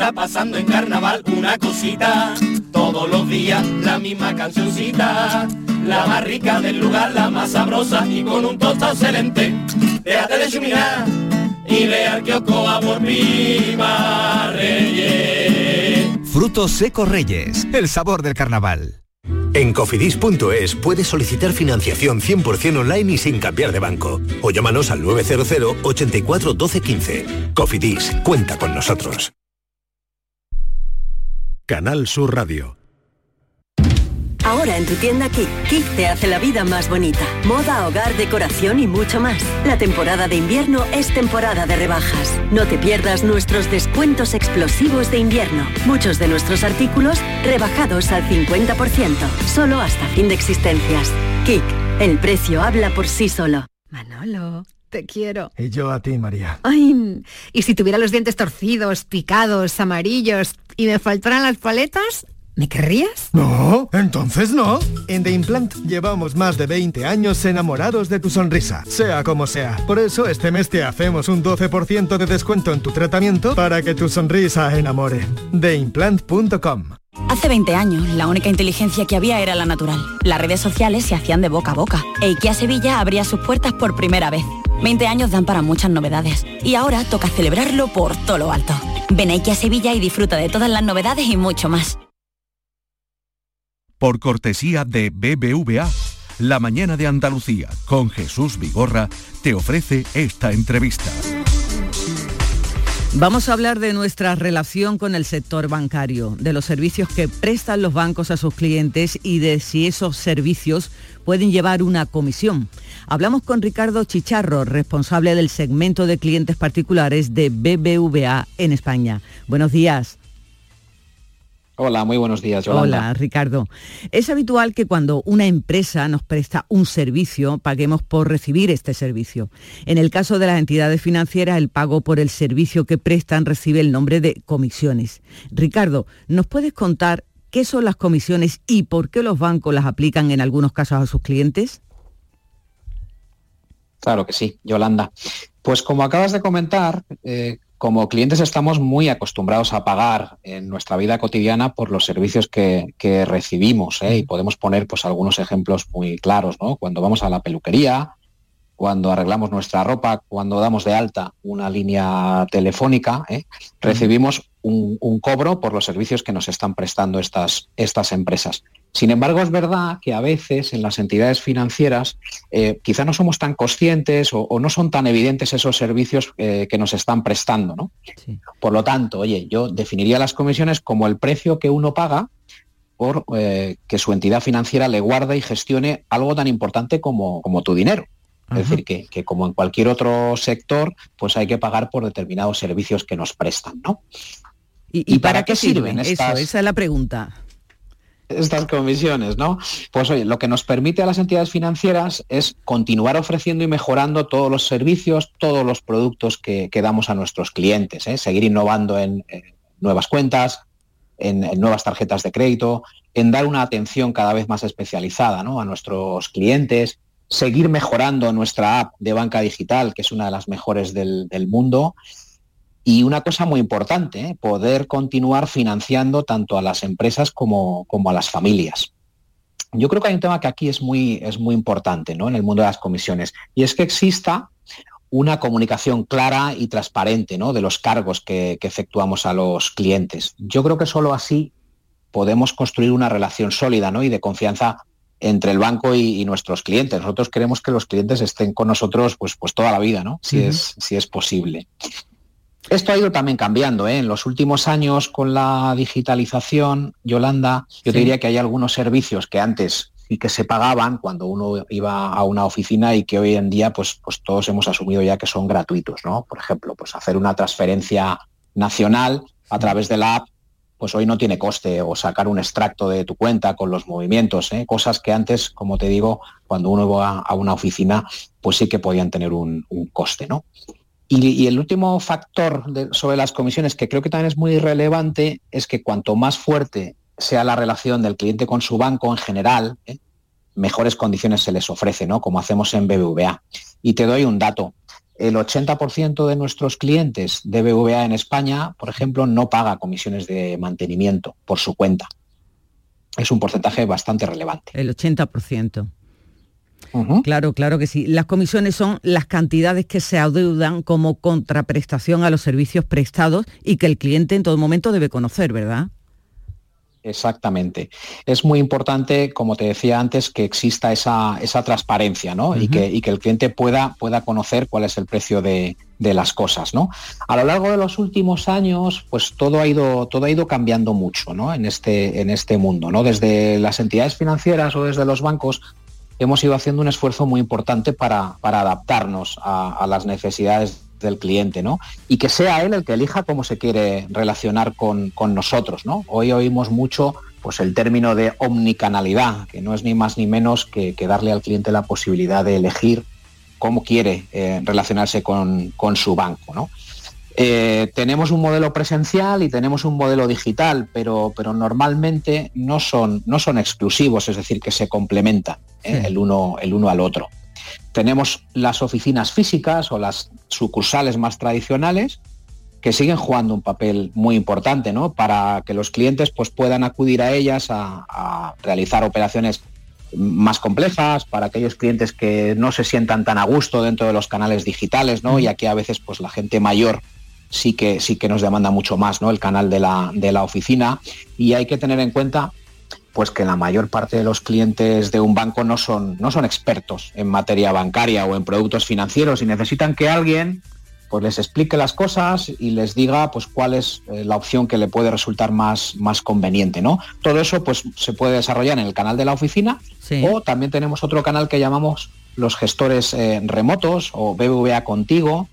Está pasando en carnaval una cosita, todos los días la misma cancioncita, la más rica del lugar, la más sabrosa y con un tostado excelente. Déjate de chuminar y ve al kiosco a por Pipa Reyes. Frutos secos Reyes, el sabor del carnaval. En cofidis.es puedes solicitar financiación 100% online y sin cambiar de banco. O llámanos al 900 84 12 15. Cofidis, cuenta con nosotros. Canal Sur Radio. Ahora en tu tienda Kik, Kik te hace la vida más bonita. Moda, hogar, decoración y mucho más. La temporada de invierno es temporada de rebajas. No te pierdas nuestros descuentos explosivos de invierno. Muchos de nuestros artículos rebajados al 50%, solo hasta fin de existencias. Kik, el precio habla por sí solo. Manolo, te quiero. Y yo a ti, María. Ay, y si tuviera los dientes torcidos, picados, amarillos y me faltaran las paletas, ¿me querrías? No, entonces no. En The Implant llevamos más de 20 años enamorados de tu sonrisa, sea como sea. Por eso este mes te hacemos un 12% de descuento en tu tratamiento para que tu sonrisa enamore. TheImplant.com Hace 20 años, la única inteligencia que había era la natural. Las redes sociales se hacían de boca a boca. E IKEA Sevilla abría sus puertas por primera vez. 20 años dan para muchas novedades. Y ahora toca celebrarlo por todo lo alto. Ven a IKEA Sevilla y disfruta de todas las novedades y mucho más. Por cortesía de BBVA, La Mañana de Andalucía con Jesús Vigorra te ofrece esta entrevista. Vamos a hablar de nuestra relación con el sector bancario, de los servicios que prestan los bancos a sus clientes y de si esos servicios pueden llevar una comisión. Hablamos con Ricardo Chicharro, responsable del segmento de clientes particulares de BBVA en España. Buenos días. Hola, muy buenos días, Yolanda. Hola, Ricardo. Es habitual que cuando una empresa nos presta un servicio, paguemos por recibir este servicio. En el caso de las entidades financieras, el pago por el servicio que prestan recibe el nombre de comisiones. Ricardo, ¿nos puedes contar qué son las comisiones y por qué los bancos las aplican en algunos casos a sus clientes? Claro que sí, Yolanda. Pues como acabas de comentar, eh, como clientes estamos muy acostumbrados a pagar en nuestra vida cotidiana por los servicios que, que recibimos ¿eh? y podemos poner pues algunos ejemplos muy claros, ¿no? Cuando vamos a la peluquería, cuando arreglamos nuestra ropa, cuando damos de alta una línea telefónica, ¿eh? recibimos un, un, cobro por los servicios que nos están prestando estas, estas empresas. Sin embargo, es verdad que a veces en las entidades financieras eh, quizá no somos tan conscientes o, o, no son tan evidentes esos servicios eh, que nos están prestando. ¿no? Sí. Por lo tanto, oye, yo definiría las comisiones como el precio que uno paga por eh, que su entidad financiera le guarda y gestione algo tan importante como, como tu dinero. Es decir, que, que, como en cualquier otro sector, pues hay que pagar por determinados servicios que nos prestan, ¿no? ¿Y, y, ¿Y para, para, qué sirven, sirven estas, Eso, esa es la pregunta. Estas comisiones, ¿no? Pues oye, lo que nos permite a las entidades financieras es continuar ofreciendo y mejorando todos los servicios, todos los productos que, que damos a nuestros clientes, ¿eh? seguir innovando en, en nuevas cuentas, en, en, nuevas tarjetas de crédito, en dar una atención cada vez más especializada ¿no? a nuestros clientes, seguir mejorando nuestra app de banca digital, que es una de las mejores del, del mundo, Y una cosa muy importante, ¿eh? poder continuar financiando tanto a las empresas como, como, a las familias. Yo creo que hay un tema que aquí es muy, es muy importante ¿no? en el mundo de las comisiones, y es que exista una comunicación clara y transparente ¿no? de los cargos que, que efectuamos a los clientes. Yo creo que solo así podemos construir una relación sólida ¿no? y de confianza entre el banco y, y, nuestros clientes. Nosotros queremos que los clientes estén con nosotros pues, pues toda la vida, ¿no? Si, uh -huh. es, si es posible. Esto ha ido también cambiando. ¿eh? En los últimos años con la digitalización, Yolanda, yo sí. te diría que hay algunos servicios que antes y que se pagaban cuando uno iba a una oficina y que hoy en día pues, pues todos hemos asumido ya que son gratuitos. ¿no? Por ejemplo, pues hacer una transferencia nacional a través de la app pues hoy no tiene coste o sacar un extracto de tu cuenta con los movimientos, ¿eh? cosas que antes, como te digo, cuando uno iba a una oficina, pues sí que podían tener un, un coste, ¿no? Y, el último factor sobre las comisiones, que creo que también es muy relevante, es que cuanto más fuerte sea la relación del cliente con su banco en general, ¿eh? mejores condiciones se les ofrece, ¿no? Como hacemos en BBVA. Y te doy un dato el 80% de nuestros clientes de BVA en España, por ejemplo, no paga comisiones de mantenimiento por su cuenta. Es un porcentaje bastante relevante. El 80%. Uh -huh. Claro, claro que sí. Las comisiones son las cantidades que se adeudan como contraprestación a los servicios prestados y que el cliente en todo momento debe conocer, ¿verdad? Exactamente. Es muy importante, como te decía antes, que exista esa, esa transparencia ¿no? uh -huh. y, que, y, que, el cliente pueda, pueda conocer cuál es el precio de, de, las cosas. ¿no? A lo largo de los últimos años, pues todo ha ido, todo ha ido cambiando mucho ¿no? en, este, en este mundo. ¿no? Desde las entidades financieras o desde los bancos hemos ido haciendo un esfuerzo muy importante para, adaptarnos a, las necesidades del cliente, ¿no? Y que sea él el que elija cómo se quiere relacionar con, nosotros, ¿no? Hoy oímos mucho pues el término de omnicanalidad, que no es ni más ni menos que, darle al cliente la posibilidad de elegir cómo quiere eh, relacionarse con, su banco, ¿no? Eh, tenemos un modelo presencial y tenemos un modelo digital, pero, normalmente no son exclusivos, es decir, que se complementan eh, el, uno, el uno al otro. Tenemos las oficinas físicas o las sucursales más tradicionales que siguen jugando un papel muy importante ¿no? para que los clientes pues, puedan acudir a ellas a, a, realizar operaciones más complejas, para aquellos clientes que no se sientan tan a gusto dentro de los canales digitales, ¿no? Y aquí a veces pues, la gente mayor sí que, sí que nos demanda mucho más ¿no? el canal de la, de la oficina y hay que tener en cuenta pues que la mayor parte de los clientes de un banco no son, no son expertos en materia bancaria o en productos financieros y necesitan que alguien pues les explique las cosas y les diga pues cuál es eh, la opción que le puede resultar más, más conveniente, ¿no? Todo eso pues se puede desarrollar en el canal de la oficina sí. o también tenemos otro canal que llamamos los gestores eh, remotos o BBVA Contigo,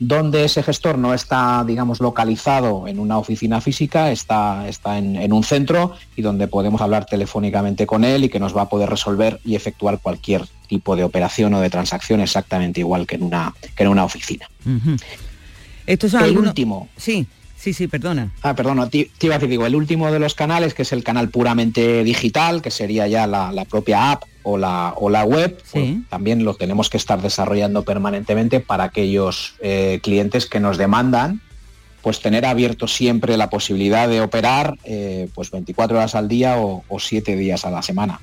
donde ese gestor no está, digamos, localizado en una oficina física, está, está en, en, un centro y donde podemos hablar telefónicamente con él y que nos va a poder resolver y efectuar cualquier tipo de operación o de transacción exactamente igual que en una, que en una oficina. Uh -huh. Esto es el alguno... último. Sí. Sí, sí, perdona. Ah, perdona, te, te, iba a decir, digo, el último de los canales, que es el canal puramente digital, que sería ya la, la propia app o la, o la web, sí. pues, también lo tenemos que estar desarrollando permanentemente para aquellos eh, clientes que nos demandan pues tener abierto siempre la posibilidad de operar eh, pues 24 horas al día o, o 7 días a la semana.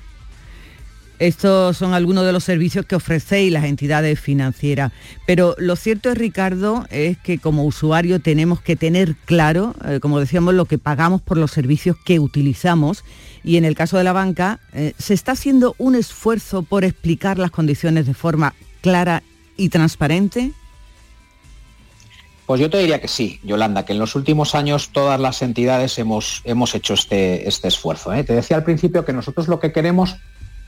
Estos son algunos de los servicios que ofrecéis las entidades financieras. Pero lo cierto es, Ricardo, es que como usuario tenemos que tener claro, eh, como decíamos, lo que pagamos por los servicios que utilizamos. Y en el caso de la banca, eh, ¿se está haciendo un esfuerzo por explicar las condiciones de forma clara y transparente? Pues yo te diría que sí, Yolanda, que en los últimos años todas las entidades hemos, hemos hecho este, este esfuerzo. ¿eh? Te decía al principio que nosotros lo que queremos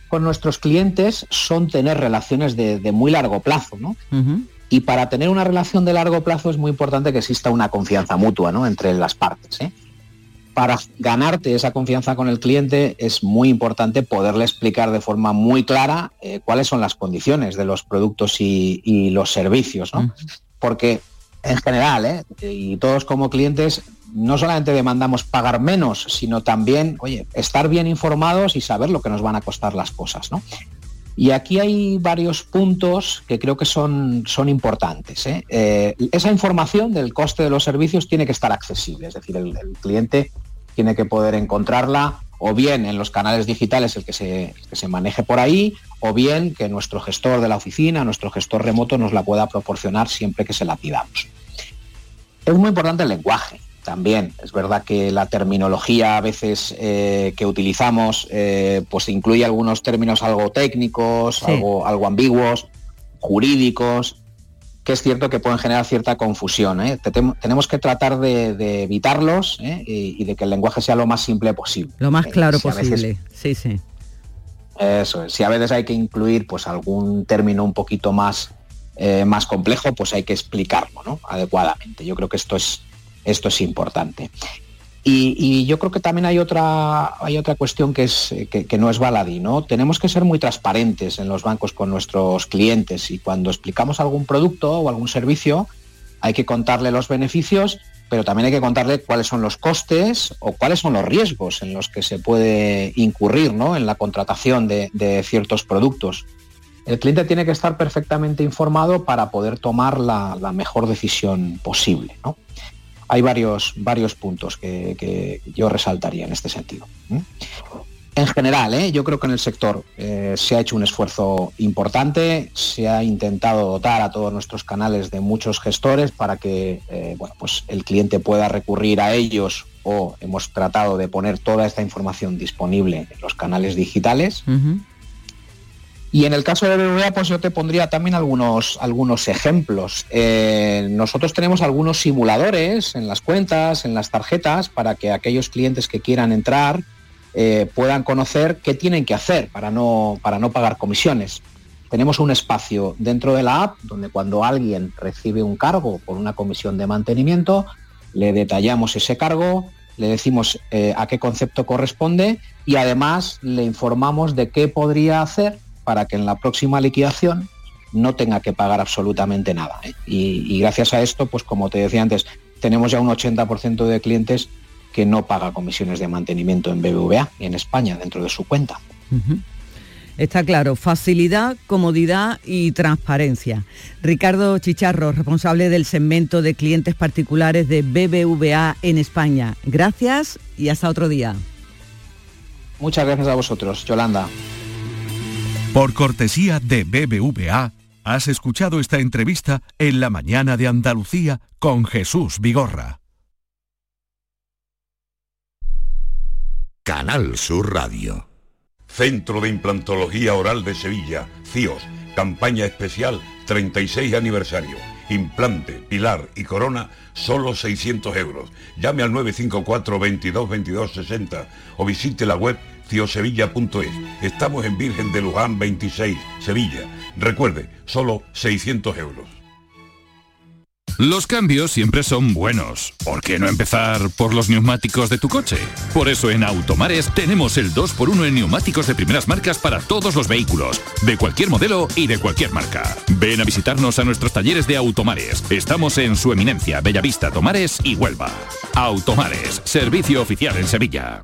con nuestros clientes son tener relaciones de, de muy largo plazo, ¿no? Uh -huh. Y para tener una relación de largo plazo es muy importante que exista una confianza mutua, ¿no? Entre las partes. ¿eh? Para ganarte esa confianza con el cliente es muy importante poderle explicar de forma muy clara eh, cuáles son las condiciones de los productos y, y los servicios, ¿no? Uh -huh. Porque en general, ¿eh? y todos como clientes, no solamente demandamos pagar menos, sino también, oye, estar bien informados y saber lo que nos van a costar las cosas, ¿no? Y aquí hay varios puntos que creo que son, son importantes. ¿eh? Eh, esa información del coste de los servicios tiene que estar accesible, es decir, el, cliente tiene que poder encontrarla o bien en los canales digitales el que, se, el que se maneje por ahí, o bien que nuestro gestor de la oficina, nuestro gestor remoto nos la pueda proporcionar siempre que se la pidamos. Es muy importante el lenguaje también. Es verdad que la terminología a veces eh, que utilizamos eh, pues incluye algunos términos algo técnicos, sí. algo, algo ambiguos, jurídicos, que es cierto que pueden generar cierta confusión. ¿eh? Tenemos que tratar de, de evitarlos y, y, de que el lenguaje sea lo más simple posible. Lo más claro si posible, veces, sí, sí. Eso es. Si a veces hay que incluir pues algún término un poquito más, más complejo, pues hay que explicarlo ¿no? adecuadamente. Yo creo que esto es, esto es importante. Y, yo creo que también hay otra, hay otra cuestión que, es, que, que, no es baladí, ¿no? Tenemos que ser muy transparentes en los bancos con nuestros clientes y cuando explicamos algún producto o algún servicio hay que contarle los beneficios, pero también hay que contarle cuáles son los costes o cuáles son los riesgos en los que se puede incurrir ¿no? en la contratación de, de ciertos productos. El cliente tiene que estar perfectamente informado para poder tomar la, la mejor decisión posible. ¿no? Hay varios, varios puntos que, yo resaltaría en este sentido. En general, ¿eh? yo creo que en el sector eh, se ha hecho un esfuerzo importante, se ha intentado dotar a todos nuestros canales de muchos gestores para que eh, bueno, pues el cliente pueda recurrir a ellos o hemos tratado de poner toda esta información disponible en los canales digitales. Y en el caso de BBVA, pues yo te pondría también algunos, algunos ejemplos. Eh, nosotros tenemos algunos simuladores en las cuentas, en las tarjetas, para que aquellos clientes que quieran entrar eh, puedan conocer qué tienen que hacer para no, para no pagar comisiones. Tenemos un espacio dentro de la app donde cuando alguien recibe un cargo por una comisión de mantenimiento, le detallamos ese cargo, le decimos eh, a qué concepto corresponde y además le informamos de qué podría hacer para que en la próxima liquidación no tenga que pagar absolutamente nada. ¿eh? Y, y, gracias a esto, pues como te decía antes, tenemos ya un 80% de clientes que no paga comisiones de mantenimiento en BBVA y en España dentro de su cuenta. Uh -huh. Está claro, facilidad, comodidad y transparencia. Ricardo Chicharro, responsable del segmento de clientes particulares de BBVA en España. Gracias y hasta otro día. Muchas gracias a vosotros, Yolanda. Por cortesía de BBVA, has escuchado esta entrevista en la mañana de Andalucía con Jesús Vigorra. Canal Sur Radio. Centro de Implantología Oral de Sevilla, CIOS, campaña especial 36 aniversario. Implante, pilar y corona, solo 600 euros. Llame al 954 22 22 60 o visite la web Estamos en Virgen de Luján 26, Sevilla. Recuerde, solo 600 euros. Los cambios siempre son buenos. ¿Por qué no empezar por los neumáticos de tu coche? Por eso en Automares tenemos el 2x1 en neumáticos de primeras marcas para todos los vehículos, de cualquier modelo y de cualquier marca. Ven a visitarnos a nuestros talleres de Automares. Estamos en su eminencia, Bellavista, Tomares y Huelva. Automares, servicio oficial en Sevilla.